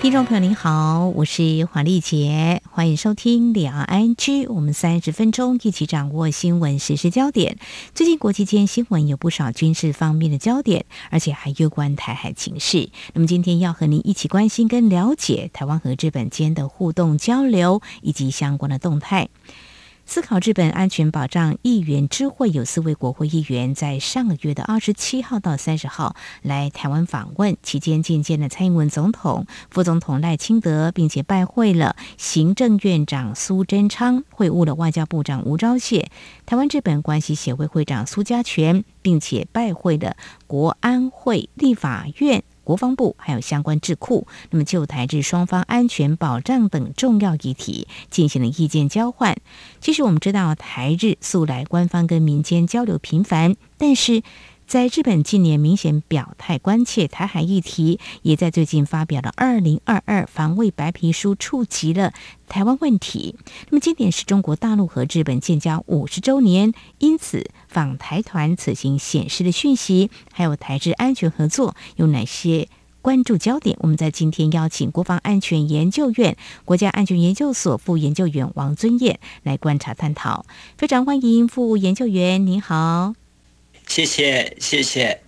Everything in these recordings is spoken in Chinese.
听众朋友您好，我是黄丽杰，欢迎收听两岸区。我们三十分钟一起掌握新闻时事焦点。最近国际间新闻有不少军事方面的焦点，而且还攸关台海情势。那么今天要和您一起关心跟了解台湾和日本间的互动交流以及相关的动态。思考日本安全保障议员之会有四位国会议员在上个月的二十七号到三十号来台湾访问，期间觐见了蔡英文总统、副总统赖清德，并且拜会了行政院长苏贞昌，会晤了外交部长吴钊燮、台湾日本关系协会会长苏嘉全，并且拜会了国安会、立法院。国防部还有相关智库，那么就台日双方安全保障等重要议题进行了意见交换。其实我们知道，台日素来官方跟民间交流频繁，但是。在日本近年明显表态关切台海议题，也在最近发表了二零二二防卫白皮书，触及了台湾问题。那么今年是中国大陆和日本建交五十周年，因此访台团此行显示的讯息，还有台日安全合作有哪些关注焦点？我们在今天邀请国防安全研究院国家安全研究所副研究员王尊彦来观察探讨。非常欢迎副研究员，您好。谢谢，谢谢。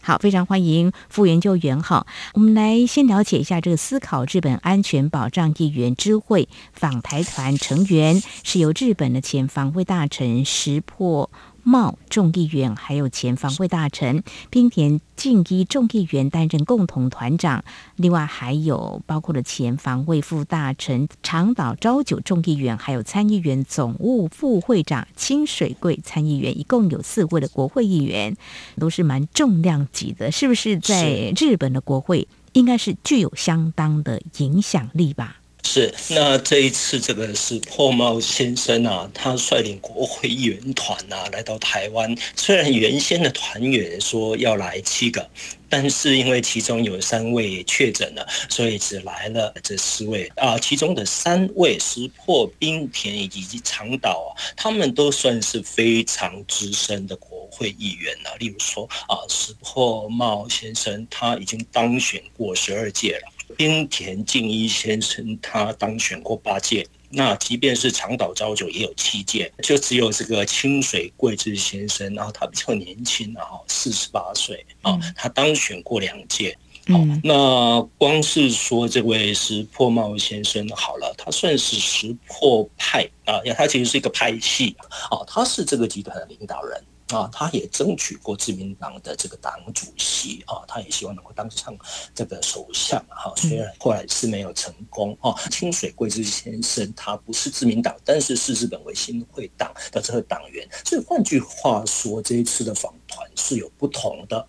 好，非常欢迎副研究员。好，我们来先了解一下这个思考日本安全保障议员之会访台团成员是由日本的前防卫大臣石破茂众议员，还有前防卫大臣滨田敬一众议员担任共同团长，另外还有包括了前防卫副大臣长岛昭久众议员，还有参议员总务副会长清水贵参议员，一共有四位的国会议员，都是蛮重量级的，是不是？在日本的国会应该是具有相当的影响力吧？是，那这一次这个是破茂先生啊，他率领国会议员团啊来到台湾。虽然原先的团员说要来七个，但是因为其中有三位确诊了，所以只来了这四位啊。其中的三位石破、冰田以及长岛啊，他们都算是非常资深的国会议员了。例如说啊，石破茂先生他已经当选过十二届了。滨田靖一先生他当选过八届，那即便是长岛昭久也有七届，就只有这个清水贵之先生，然后他比较年轻啊，四十八岁啊，他当选过两届。好，那光是说这位石破茂先生好了，他算是石破派啊，他其实是一个派系啊，他是这个集团的领导人。啊，他也争取过自民党的这个党主席啊，他也希望能够当上这个首相哈，虽然后来是没有成功啊。清水贵之先生他不是自民党，但是是日本维新会党的这个党员，所以换句话说，这一次的访团是有不同的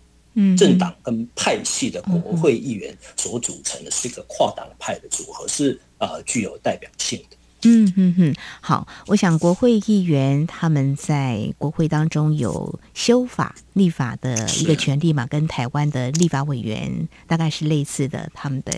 政党跟派系的国会议员所组成的，是一个跨党派的组合，是呃具有代表性的。嗯哼哼，好，我想国会议员他们在国会当中有修法、立法的一个权利嘛，跟台湾的立法委员大概是类似的，他们的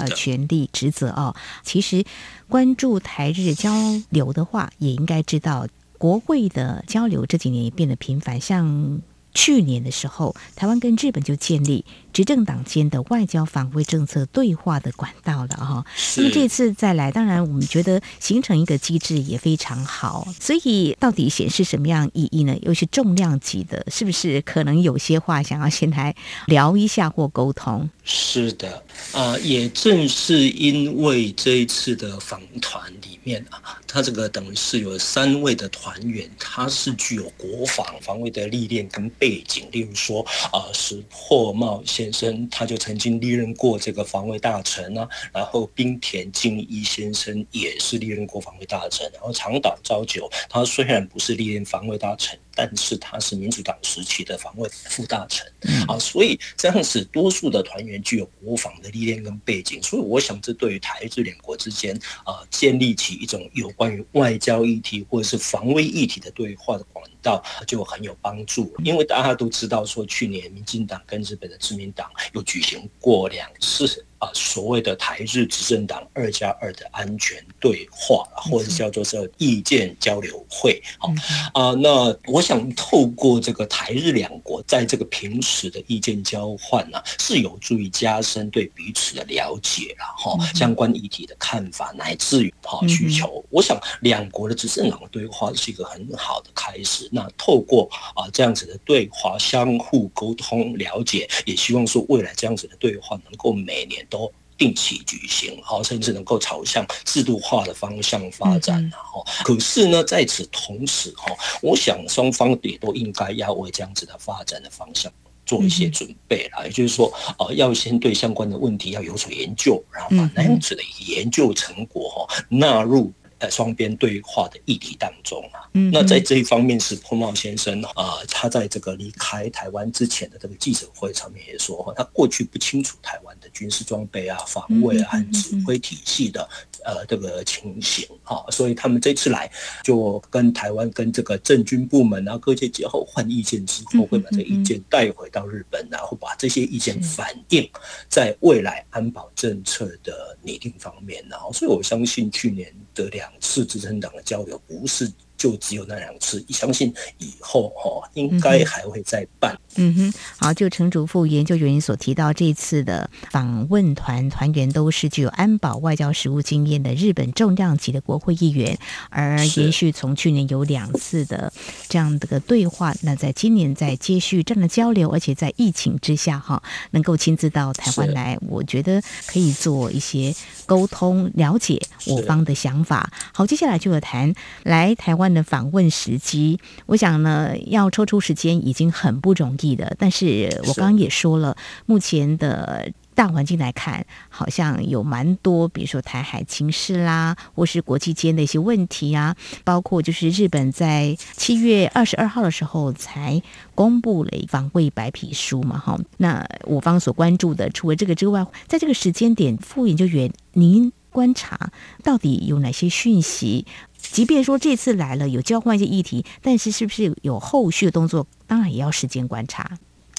呃权利职责哦。其实关注台日交流的话，也应该知道国会的交流这几年也变得频繁，像。去年的时候，台湾跟日本就建立执政党间的外交防卫政策对话的管道了哈。那么这次再来，当然我们觉得形成一个机制也非常好。所以到底显示什么样意义呢？又是重量级的，是不是？可能有些话想要先来聊一下或沟通。是的，啊、呃，也正是因为这一次的访团里面啊，他这个等于是有三位的团员，他是具有国防防卫的历练跟背景。例如说，啊、呃，石破茂先先生他就曾经历任过这个防卫大臣啊，然后滨田敬一先生也是历任过防卫大臣，然后长岛昭久他虽然不是历任防卫大臣。但是他是民主党时期的防卫副大臣啊，所以这样子多数的团员具有国防的历练跟背景，所以我想这对于台日两国之间啊建立起一种有关于外交议题或者是防卫议题的对话的管道就很有帮助。因为大家都知道说，去年民进党跟日本的自民党又举行过两次啊，所谓的台日执政党二加二的安全对话，或者叫做这意见交流会，好啊。那我想透过这个台日两国在这个平时的意见交换呢，是有助于加深对彼此的了解了哈，相关议题的看法乃至于哈需求。我想两国的执政党对话是一个很好的开始。那透过啊这样子的对话，相互沟通了解，也希望说未来这样子的对话能够每年。都定期举行，好，甚至能够朝向制度化的方向发展，然后，可是呢，在此同时，哈，我想双方也都应该要为这样子的发展的方向做一些准备了，也就是说，呃，要先对相关的问题要有所研究，然后把那样子的研究成果哈纳入。呃，双边对话的议题当中啊，那在这一方面，是彭茂先生啊，他在这个离开台湾之前的这个记者会上面也说，他过去不清楚台湾的军事装备啊、防卫啊和指挥体系的呃这个情形啊，所以他们这次来就跟台湾跟这个政军部门啊各界结后换意见之后，会把这意见带回到日本，然后把这些意见反映在未来安保政策的拟定方面，然后，所以我相信去年的两次执政党的交流不是。就只有那两次，相信以后哈应该还会再办。嗯哼，好，就陈主副研究员所提到，这次的访问团团员都是具有安保外交实务经验的日本重量级的国会议员，而延续从去年有两次的这样的个对话，那在今年在接续这样的交流，而且在疫情之下哈，能够亲自到台湾来，我觉得可以做一些沟通，了解我方的想法。好，接下来就有谈来台湾的访问时机，我想呢，要抽出时间已经很不容易了。但是我刚刚也说了，目前的大环境来看，好像有蛮多，比如说台海情势啦，或是国际间的一些问题啊，包括就是日本在七月二十二号的时候才公布了防卫白皮书嘛，哈。那我方所关注的，除了这个之外，在这个时间点，副研究员您观察到底有哪些讯息？即便说这次来了有交换一些议题，但是是不是有后续的动作？当然也要时间观察。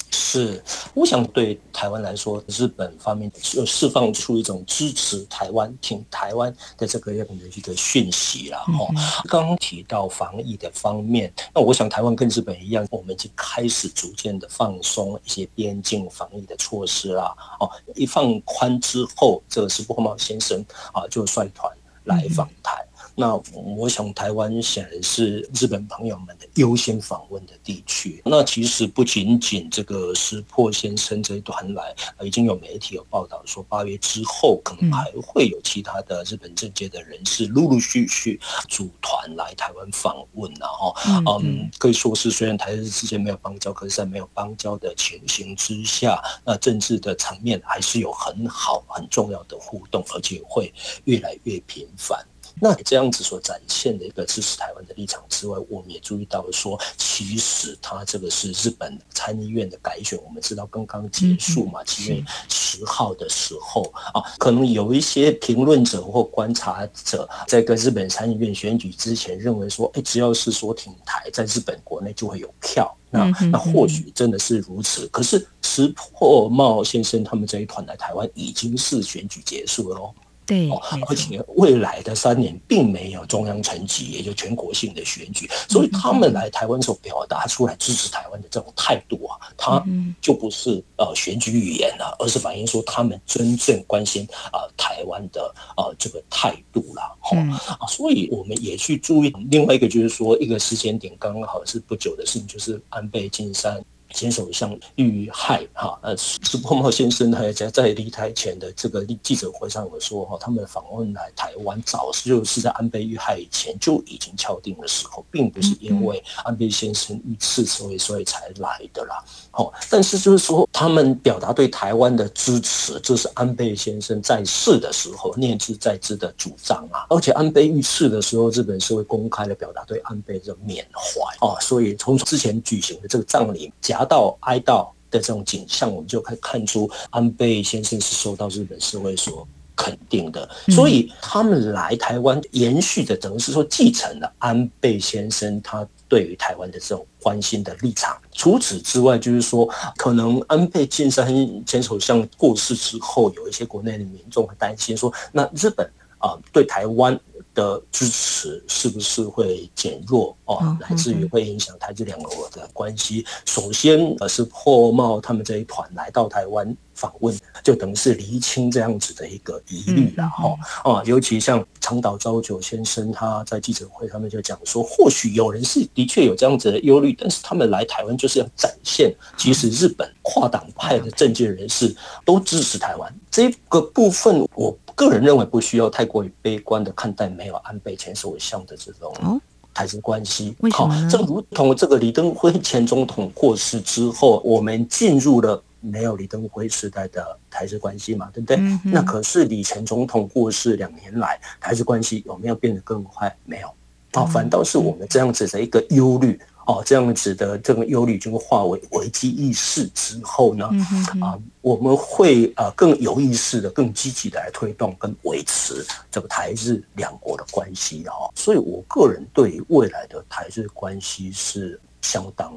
是，我想对台湾来说，日本方面就释放出一种支持台湾、挺台湾的这个样的一个讯息了。哈、嗯，刚刚提到防疫的方面，那我想台湾跟日本一样，我们已经开始逐渐的放松一些边境防疫的措施啦。哦，一放宽之后，这个石破茂先生啊就率团来访台。嗯那我想，台湾显然是日本朋友们的优先访问的地区。那其实不仅仅这个石破先生这一团来，已经有媒体有报道说，八月之后可能还会有其他的日本政界的人士陆陆续续组团来台湾访问。然后，嗯，可以说是虽然台日之间没有邦交，可是在没有邦交的情形之下，那政治的层面还是有很好很重要的互动，而且会越来越频繁。那这样子所展现的一个支持台湾的立场之外，我们也注意到说，其实他这个是日本参议院的改选，我们知道刚刚结束嘛，七月十号的时候啊，可能有一些评论者或观察者在跟日本参议院选举之前认为说，哎，只要是说挺台，在日本国内就会有票。那那或许真的是如此，可是石破茂先生他们这一团来台湾已经是选举结束了哦。对，而且未来的三年并没有中央层级，也就全国性的选举，所以他们来台湾所表达出来支持台湾的这种态度啊，他就不是呃选举语言了，而是反映说他们真正关心啊台湾的啊这个态度了。啊，所以我们也去注意另外一个，就是说一个时间点刚好是不久的事情，就是安倍晋三。前首相遇害哈，呃，石破茂先生还在在离台前的这个记者会上有说哈，他们访问来台湾早就是在安倍遇害以前就已经敲定的时候，并不是因为安倍先生遇刺所以所以才来的啦。哦，但是就是说他们表达对台湾的支持，这是安倍先生在世的时候念兹在兹的主张啊。而且安倍遇刺的时候，日本社会公开的表达对安倍的缅怀啊，所以从之前举行的这个葬礼达到哀悼的这种景象，我们就可以看出安倍先生是受到日本社会所肯定的。所以他们来台湾，延续的等于是说继承了安倍先生他对于台湾的这种关心的立场。除此之外，就是说，可能安倍晋三前首相过世之后，有一些国内的民众会担心说，那日本啊、呃、对台湾的支持是不是会减弱哦，乃至于会影响台日两国的关系。首先，呃，是破茂他们这一团来到台湾访问，就等于是厘清这样子的一个疑虑了哈。啊，尤其像长岛昭久先生，他在记者会他们就讲说，或许有人是的确有这样子的忧虑，但是他们来台湾就是要展现，其实日本跨党派的政界人士都支持台湾这个部分，我。个人认为不需要太过于悲观的看待没有安倍前首相的这种台日关系。好，这如同这个李登辉前总统过世之后，我们进入了没有李登辉时代的台日关系嘛，对不对？那可是李前总统过世两年来，台日关系有没有变得更坏？没有。哦，反倒是我们这样子的一个忧虑。哦，这样子的这个忧虑就会化为危机意识之后呢，啊，我们会啊更有意识的、更积极的来推动跟维持这个台日两国的关系啊。所以我个人对于未来的台日关系是相当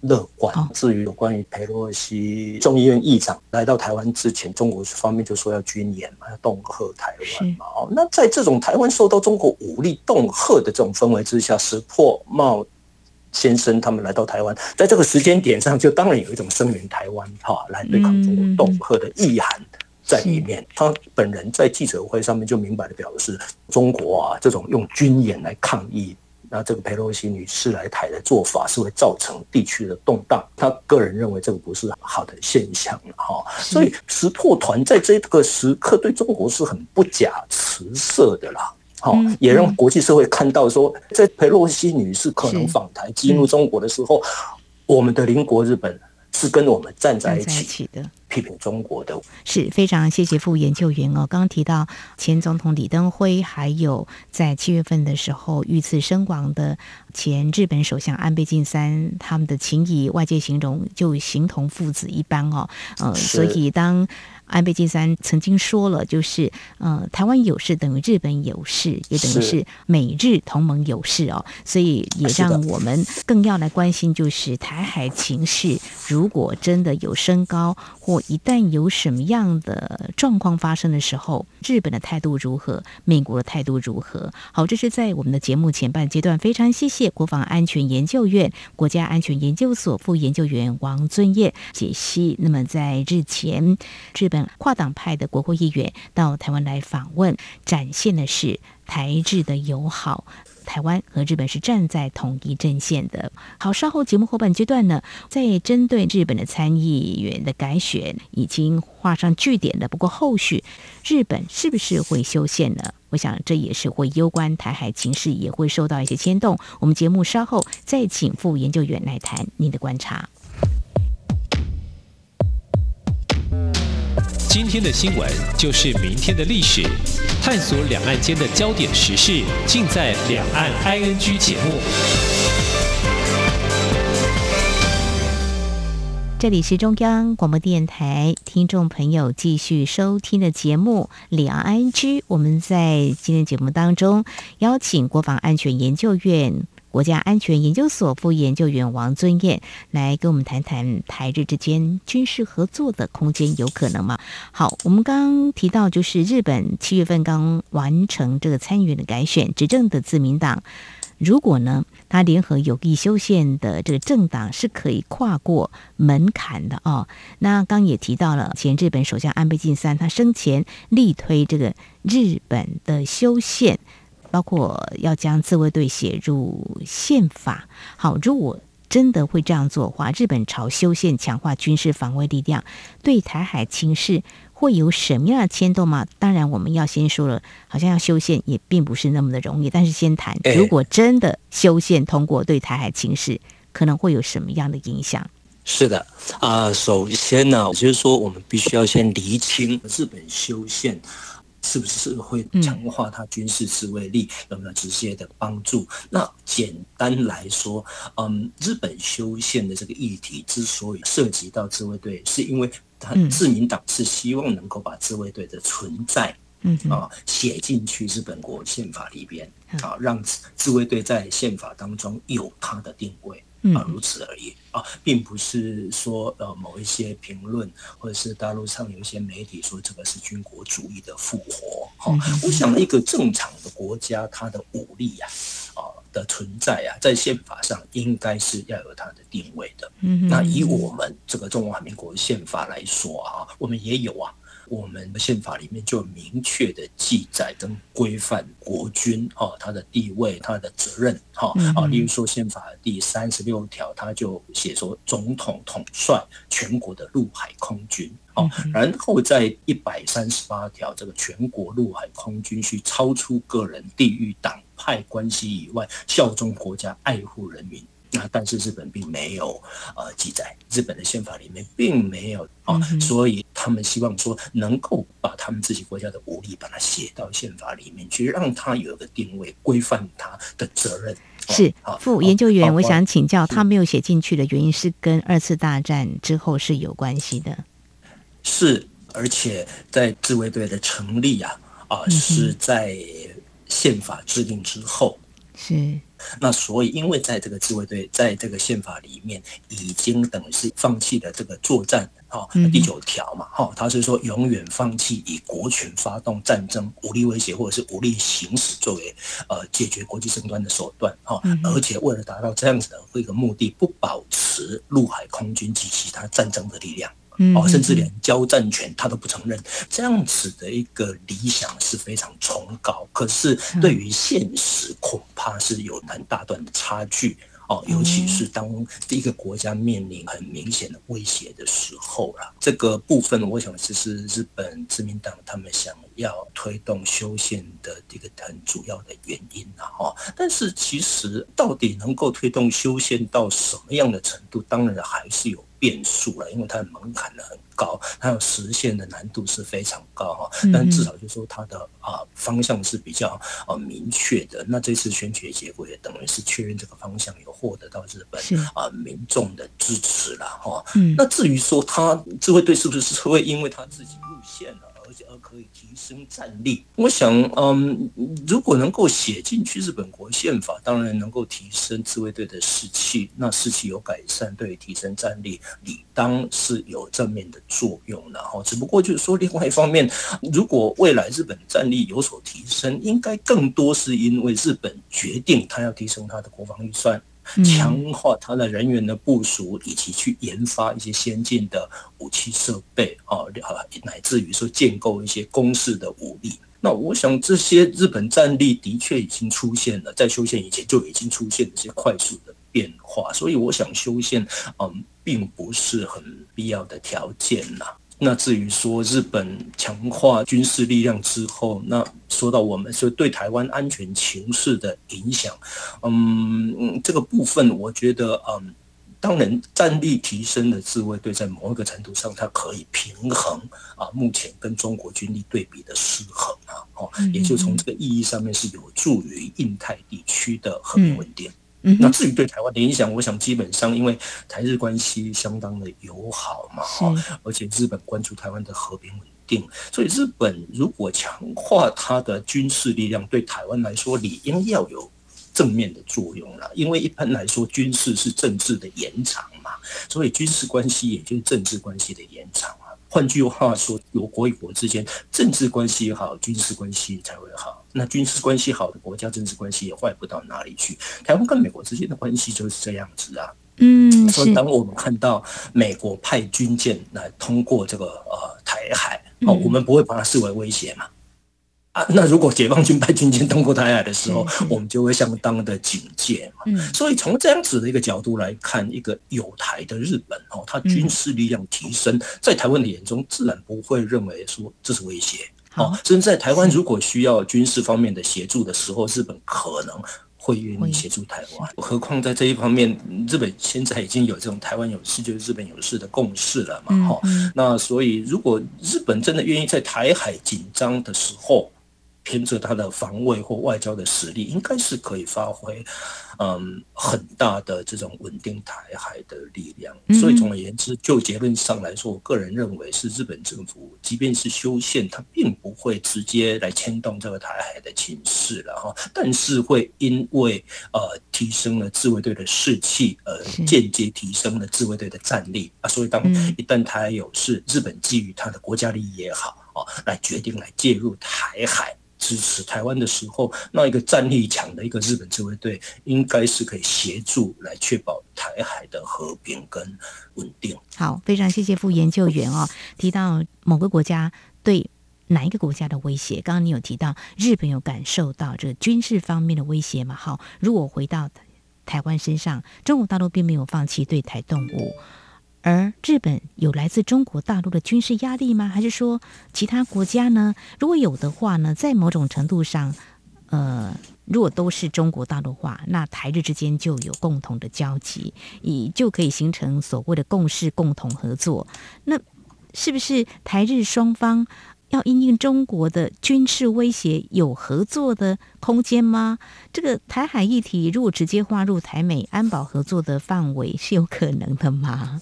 乐观。至于有关于佩洛西众议院议长来到台湾之前，中国方面就说要军演嘛，要恫吓台湾嘛。哦，那在这种台湾受到中国武力恫吓的这种氛围之下，石破茂先生他们来到台湾，在这个时间点上，就当然有一种声援台湾哈，来对抗中国恫吓的意涵在里面。他本人在记者会上面就明白的表示，中国啊这种用军演来抗议，那这个佩洛西女士来台的做法是会造成地区的动荡。他个人认为这个不是好的现象哈，所以石破团在这个时刻对中国是很不假辞色的啦。好，也让国际社会看到说，在裴洛西女士可能访台激怒中国的时候，我们的邻国日本是跟我们站在一起的，批评中国的。是非常谢谢副研究员哦。刚刚提到前总统李登辉，还有在七月份的时候遇刺身亡的前日本首相安倍晋三，他们的情谊，外界形容就形同父子一般哦。呃，所以当。安倍晋三曾经说了，就是呃，台湾有事等于日本有事，也等于是美日同盟有事哦，所以也让我们更要来关心，就是台海情势，如果真的有升高，或一旦有什么样的状况发生的时候，日本的态度如何，美国的态度如何？好，这是在我们的节目前半阶段，非常谢谢国防安全研究院国家安全研究所副研究员王尊彦解析。那么在日前，日本。跨党派的国会议员到台湾来访问，展现的是台日的友好。台湾和日本是站在同一阵线的。好，稍后节目后半阶段呢，在针对日本的参议员的改选已经画上句点了。不过后续日本是不是会修宪呢？我想这也是会攸关台海情势，也会受到一些牵动。我们节目稍后再请副研究员来谈您的观察。今天的新闻就是明天的历史，探索两岸间的焦点时事，尽在《两岸 ING》节目。这里是中央广播电台听众朋友继续收听的节目《两岸 ING》。我们在今天节目当中邀请国防安全研究院。国家安全研究所副研究员王尊彦来跟我们谈谈台日之间军事合作的空间有可能吗？好，我们刚刚提到，就是日本七月份刚完成这个参议员的改选，执政的自民党，如果呢，他联合有意修宪的这个政党是可以跨过门槛的哦。那刚也提到了前日本首相安倍晋三，他生前力推这个日本的修宪。包括要将自卫队写入宪法。好，如果真的会这样做的话，日本朝修宪强化军事防卫力量，对台海情势会有什么样的牵动吗？当然，我们要先说了，好像要修宪也并不是那么的容易。但是先谈，如果真的修宪通过，对台海情势可能会有什么样的影响？是的，啊、呃，首先呢，就是说我们必须要先厘清日本修宪。是不是会强化它军事自卫力，有没有直接的帮助？那简单来说，嗯，日本修宪的这个议题之所以涉及到自卫队，是因为他自民党是希望能够把自卫队的存在嗯啊，写进去日本国宪法里边啊，让自卫队在宪法当中有它的定位。啊，如此而已啊，并不是说呃某一些评论或者是大陆上有一些媒体说这个是军国主义的复活哈。我想一个正常的国家，它的武力呀啊的存在啊，在宪法上应该是要有它的定位的。嗯那以我们这个中华民国宪法来说啊，我们也有啊。我们的宪法里面就明确的记载跟规范国军哈，他的地位、他的责任哈啊，例如说宪法第三十六条，他就写说总统统帅全国的陆海空军哦，然后在一百三十八条，这个全国陆海空军需超出个人、地域、党派关系以外，效忠国家、爱护人民。那但是日本并没有呃记载，日本的宪法里面并没有啊，所以他们希望说能够把他们自己国家的武力把它写到宪法里面去，让它有一个定位，规范它的责任。是副研究员，我想请教，他没有写进去的原因是跟二次大战之后是有关系的。是，而且在自卫队的成立啊啊是在宪法制定之后。是。那所以，因为在这个自卫队在这个宪法里面，已经等于是放弃了这个作战，哈，第九条嘛，哈，他是说永远放弃以国权发动战争、武力威胁或者是武力行使作为呃解决国际争端的手段，哈，而且为了达到这样子的一个目的，不保持陆海空军及其他战争的力量。哦，甚至连交战权他都不承认，这样子的一个理想是非常崇高，可是对于现实恐怕是有很大段的差距哦，尤其是当一个国家面临很明显的威胁的时候了。这个部分，我想这是日本自民党他们想要推动修宪的一个很主要的原因了哈。但是其实到底能够推动修宪到什么样的程度，当然还是有。变数了，因为它的门槛呢很高，它要实现的难度是非常高哈。但至少就是说它的啊方向是比较呃明确的。那这次选举结果也等于是确认这个方向有获得到日本啊民众的支持了哈。那至于说他智慧队是不是会因为他自己路线呢？而可以提升战力，我想，嗯，如果能够写进去日本国宪法，当然能够提升自卫队的士气，那士气有改善，对于提升战力，理当是有正面的作用的哈。只不过就是说，另外一方面，如果未来日本战力有所提升，应该更多是因为日本决定他要提升他的国防预算。强化他的人员的部署，以及去研发一些先进的武器设备啊，乃至于说建构一些攻势的武力。那我想这些日本战力的确已经出现了，在修宪以前就已经出现了一些快速的变化，所以我想修宪嗯，并不是很必要的条件呐。那至于说日本强化军事力量之后，那说到我们说对台湾安全情势的影响，嗯，这个部分我觉得，嗯，当然战力提升的自卫队在某一个程度上，它可以平衡啊目前跟中国军力对比的失衡啊，哦，也就从这个意义上面是有助于印太地区的和平稳定。那至于对台湾的影响，我想基本上因为台日关系相当的友好嘛，哈，而且日本关注台湾的和平稳定，所以日本如果强化它的军事力量，对台湾来说理应要有正面的作用了。因为一般来说，军事是政治的延长嘛，所以军事关系也就是政治关系的延长啊。换句话说，有国与国之间政治关系好，军事关系才会好。那军事关系好的国家，政治关系也坏不到哪里去。台湾跟美国之间的关系就是这样子啊。嗯，所以当我们看到美国派军舰来通过这个呃台海，哦，我们不会把它视为威胁嘛？啊，那如果解放军派军舰通过台海的时候，我们就会相当的警戒嘛。嗯，所以从这样子的一个角度来看，一个有台的日本哦，它军事力量提升，在台湾的眼中，自然不会认为说这是威胁。好，甚至在台湾如果需要军事方面的协助的时候，日本可能会愿意协助台湾。何况在这一方面，日本现在已经有这种台湾有事就是日本有事的共识了嘛。哈，那所以如果日本真的愿意在台海紧张的时候，凭着他的防卫或外交的实力，应该是可以发挥，嗯，很大的这种稳定台海的力量。所以总而言之，就结论上来说，我个人认为是日本政府，即便是修宪，它并不会直接来牵动这个台海的情势了哈，但是会因为呃提升了自卫队的士气，呃间接提升了自卫队的战力啊，所以当一旦台海有事，日本基于它的国家利益也好啊，来决定来介入台海。支持台湾的时候，那一个战力强的一个日本自卫队，应该是可以协助来确保台海的和平跟稳定。好，非常谢谢副研究员哦，提到某个国家对哪一个国家的威胁，刚刚你有提到日本有感受到这个军事方面的威胁吗？好，如果回到台湾身上，中国大陆并没有放弃对台动武。而日本有来自中国大陆的军事压力吗？还是说其他国家呢？如果有的话呢，在某种程度上，呃，如果都是中国大陆话，那台日之间就有共同的交集，以就可以形成所谓的共识、共同合作。那是不是台日双方要因应中国的军事威胁有合作的空间吗？这个台海议题如果直接划入台美安保合作的范围，是有可能的吗？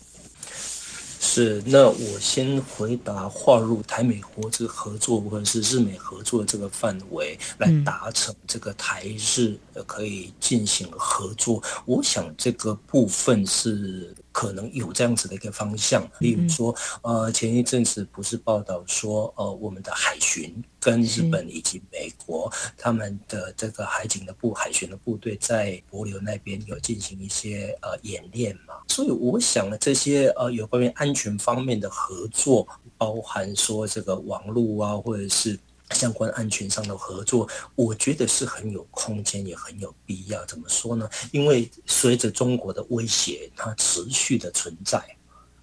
是，那我先回答划入台美国这个合作或者是日美合作的这个范围，来达成这个台日可以进行合作。我想这个部分是。可能有这样子的一个方向，例如说，呃，前一阵子不是报道说，呃，我们的海巡跟日本以及美国他们的这个海警的部海巡的部队在帛琉那边有进行一些呃演练嘛，所以我想呢，这些呃有关于安全方面的合作，包含说这个网络啊，或者是。相关安全上的合作，我觉得是很有空间，也很有必要。怎么说呢？因为随着中国的威胁，它持续的存在，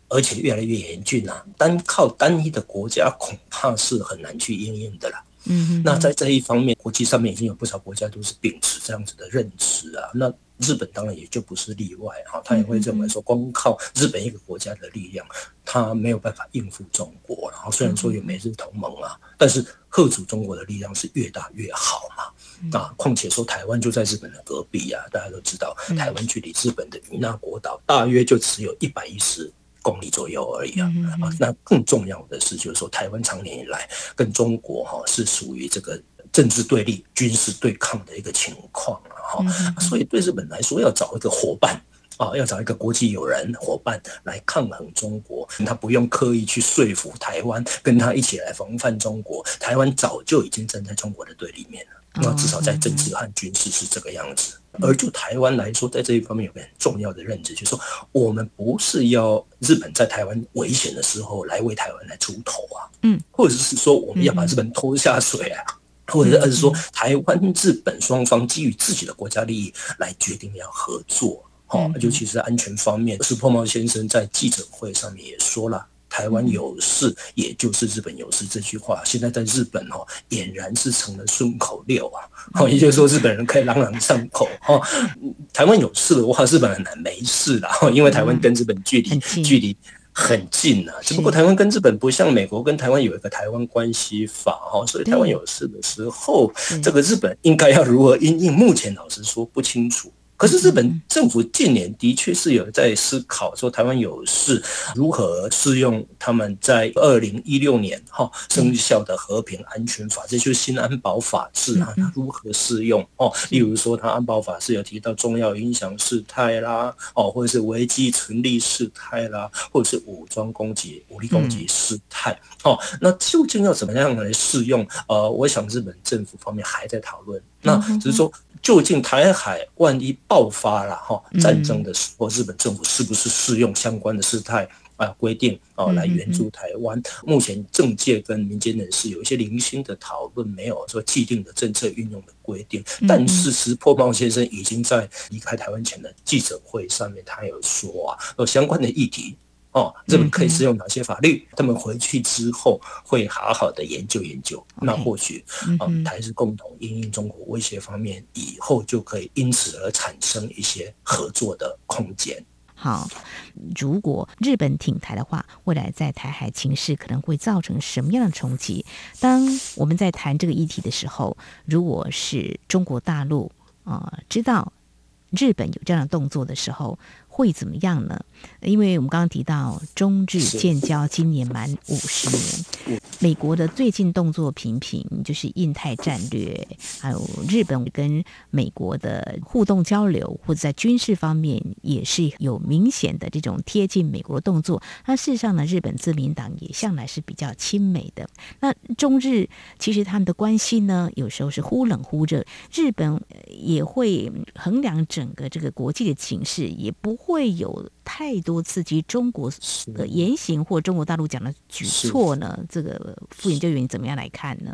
而且越来越严峻啊，单靠单一的国家恐怕是很难去应用的了。嗯，那在这一方面，国际上面已经有不少国家都是秉持这样子的认知啊。那日本当然也就不是例外哈，他也会认为说，光靠日本一个国家的力量，他没有办法应付中国。然后虽然说有美日同盟啊，但是吓阻中国的力量是越大越好嘛。啊，况且说台湾就在日本的隔壁啊，大家都知道，台湾距离日本的与那国岛大约就只有一百一十公里左右而已啊。啊，那更重要的是，就是说台湾长年以来跟中国哈是属于这个政治对立、军事对抗的一个情况啊。好，所以对日本来说，要找一个伙伴啊，要找一个国际友人伙伴来抗衡中国，他不用刻意去说服台湾跟他一起来防范中国，台湾早就已经站在中国的对立面了。那至少在政治和军事是这个样子。而就台湾来说，在这一方面有个很重要的认知，就是说我们不是要日本在台湾危险的时候来为台湾来出头啊，嗯，或者是说我们要把日本拖下水啊。或者是说，台湾、日本双方基于自己的国家利益来决定要合作，哈，尤其是安全方面。石破茂先生在记者会上面也说了，台湾有事，也就是日本有事这句话，现在在日本哦，俨然是成了顺口溜啊，哦，也就是说日本人可以朗朗上口，哦，台湾有事的话，日本很难没事的，因为台湾跟日本距离距离。很近呐、啊，只不过台湾跟日本不像美国跟台湾有一个台湾关系法哈，所以台湾有事的时候，这个日本应该要如何应应？目前老实说不清楚。可是日本政府近年的确是有在思考说，台湾有事如何适用他们在二零一六年哈生效的和平安全法，这就是新安保法制啊，如何适用哦？例如说，他安保法是有提到重要影响事态啦，哦，或者是危机存立事态啦，或者是武装攻击、武力攻击事态哦。那究竟要怎么样来适用？呃，我想日本政府方面还在讨论。那只是说。究竟台海万一爆发了哈战争的时候，日本政府是不是适用相关的事态啊规定啊来援助台湾？目前政界跟民间人士有一些零星的讨论，没有说既定的政策运用的规定。但是石破茂先生已经在离开台湾前的记者会上面，他有说啊，有相关的议题。哦，日本可以适用哪些法律？他们回去之后会好好的研究研究。那或许，嗯，台日共同因应中国威胁方面，以后就可以因此而产生一些合作的空间。好，如果日本挺台的话，未来在台海情势可能会造成什么样的冲击？当我们在谈这个议题的时候，如果是中国大陆啊、呃，知道日本有这样的动作的时候，会怎么样呢？因为我们刚刚提到中日建交今年满五十年，美国的最近动作频频，就是印太战略，还有日本跟美国的互动交流，或者在军事方面也是有明显的这种贴近美国的动作。那事实上呢，日本自民党也向来是比较亲美的。那中日其实他们的关系呢，有时候是忽冷忽热，日本也会衡量整个这个国际的情势，也不会有太多刺激中国的言行或中国大陆讲的举措呢？这个副研究员怎么样来看呢？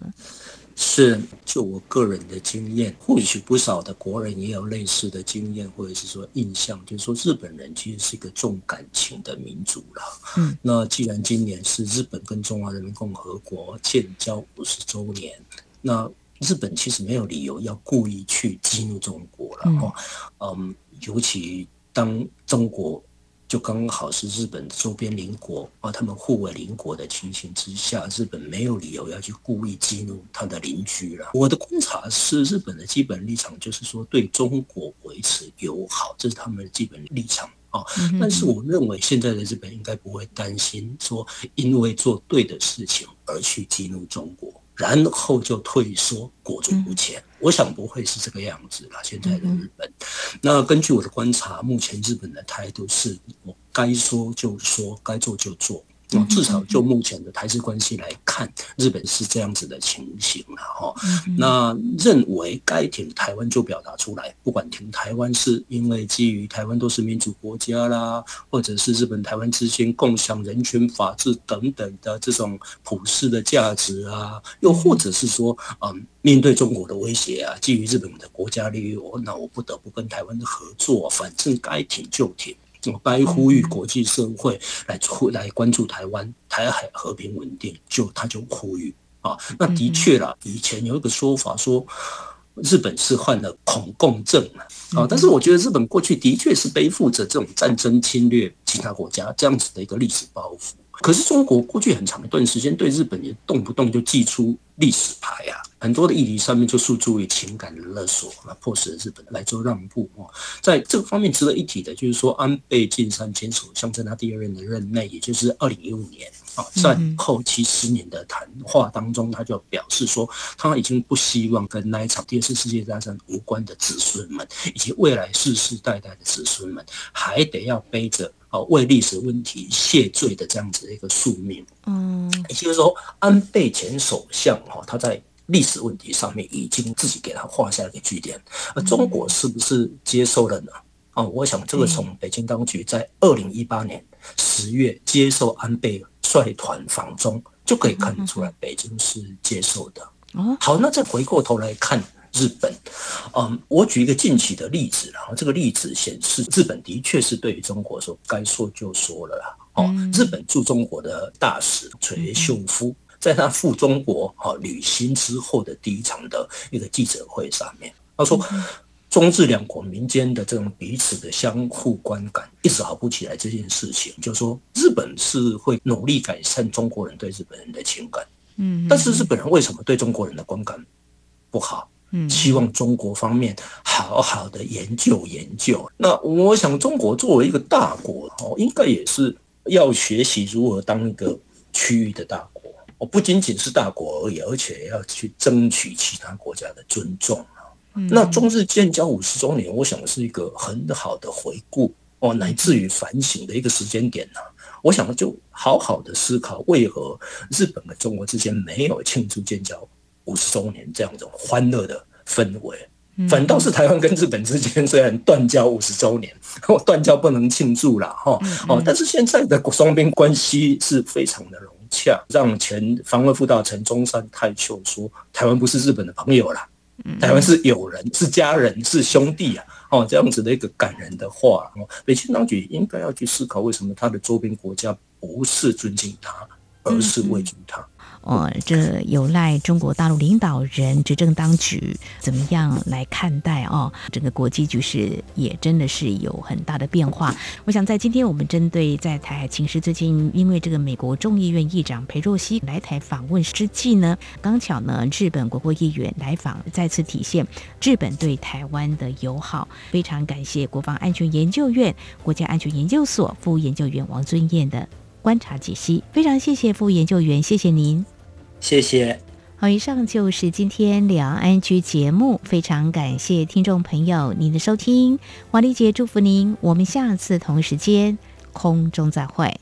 是，就我个人的经验，或许不少的国人也有类似的经验，或者是说印象，就是说日本人其实是一个重感情的民族了。嗯，那既然今年是日本跟中华人民共和国建交五十周年，那日本其实没有理由要故意去激怒中国了。哦，嗯，尤其当中国。就刚好是日本周边邻国啊，他们互为邻国的情形之下，日本没有理由要去故意激怒他的邻居了。我的观察是，日本的基本立场就是说对中国维持友好，这是他们的基本立场啊。但是我认为现在的日本应该不会担心说，因为做对的事情而去激怒中国。然后就退缩，裹足不前。我想不会是这个样子了。现在的日本，那根据我的观察，目前日本的态度是我该说就说，该做就做。至少就目前的台日关系来看，日本是这样子的情形了哈。那认为该挺台湾就表达出来，不管挺台湾是因为基于台湾都是民主国家啦，或者是日本台湾之间共享人权、法治等等的这种普世的价值啊，又或者是说，嗯，面对中国的威胁啊，基于日本的国家利益，我那我不得不跟台湾的合作，反正该挺就挺。我该呼吁国际社会来出来关注台湾台海和平稳定，就他就呼吁啊。那的确啦，以前有一个说法说，日本是患了恐共症啊。但是我觉得日本过去的确是背负着这种战争侵略其他国家这样子的一个历史包袱。可是中国过去很长一段时间对日本也动不动就祭出历史牌啊，很多的议题上面就诉诸于情感的勒索，那迫使日本来做让步哦。在这个方面值得一提的，就是说安倍晋三签署相在他第二任的任内，也就是二零一五年啊，在后期十年的谈话当中，他就表示说，他已经不希望跟那一场第二次世界大战无关的子孙们，以及未来世世代代的子孙们，还得要背着。哦，为历史问题谢罪的这样子的一个宿命，嗯，也就是说，安倍前首相哈，他在历史问题上面已经自己给他画下了一个句点，而中国是不是接受了呢？哦，我想这个从北京当局在二零一八年十月接受安倍率团访中就可以看得出来，北京是接受的。哦，好，那再回过头来看。日本，嗯，我举一个近期的例子，然后这个例子显示，日本的确是对于中国说该说就说了啦。哦，日本驻中国的大使垂秀夫，在他赴中国哈旅行之后的第一场的一个记者会上面，他说，中日两国民间的这种彼此的相互观感一直好不起来这件事情，就是说日本是会努力改善中国人对日本人的情感，嗯，但是日本人为什么对中国人的观感不好？希望中国方面好好的研究研究。那我想，中国作为一个大国哦，应该也是要学习如何当一个区域的大国。哦，不仅仅是大国而已，而且要去争取其他国家的尊重。那中日建交五十周年，我想是一个很好的回顾哦，乃至于反省的一个时间点呢。我想就好好的思考，为何日本和中国之间没有庆祝建交。五十周年这样一种欢乐的氛围，反倒是台湾跟日本之间虽然断交五十周年，断交不能庆祝了哈。哦，但是现在的双边关系是非常的融洽，让前防卫副大臣中山泰秀说，台湾不是日本的朋友啦，台湾是友人，是家人，是兄弟啊哦，这样子的一个感人的话哦，北京当局应该要去思考，为什么他的周边国家不是尊敬他，而是畏惧他。呃，这有赖中国大陆领导人执政当局怎么样来看待哦？整个国际局势也真的是有很大的变化。我想在今天我们针对在台海情势，最近因为这个美国众议院议长裴若曦来台访问之际呢，刚巧呢日本国会议员来访，再次体现日本对台湾的友好。非常感谢国防安全研究院国家安全研究所副研究员王尊彦的观察解析。非常谢谢副研究员，谢谢您。谢谢。好，以上就是今天两岸居节目，非常感谢听众朋友您的收听，瓦丽姐祝福您，我们下次同一时间空中再会。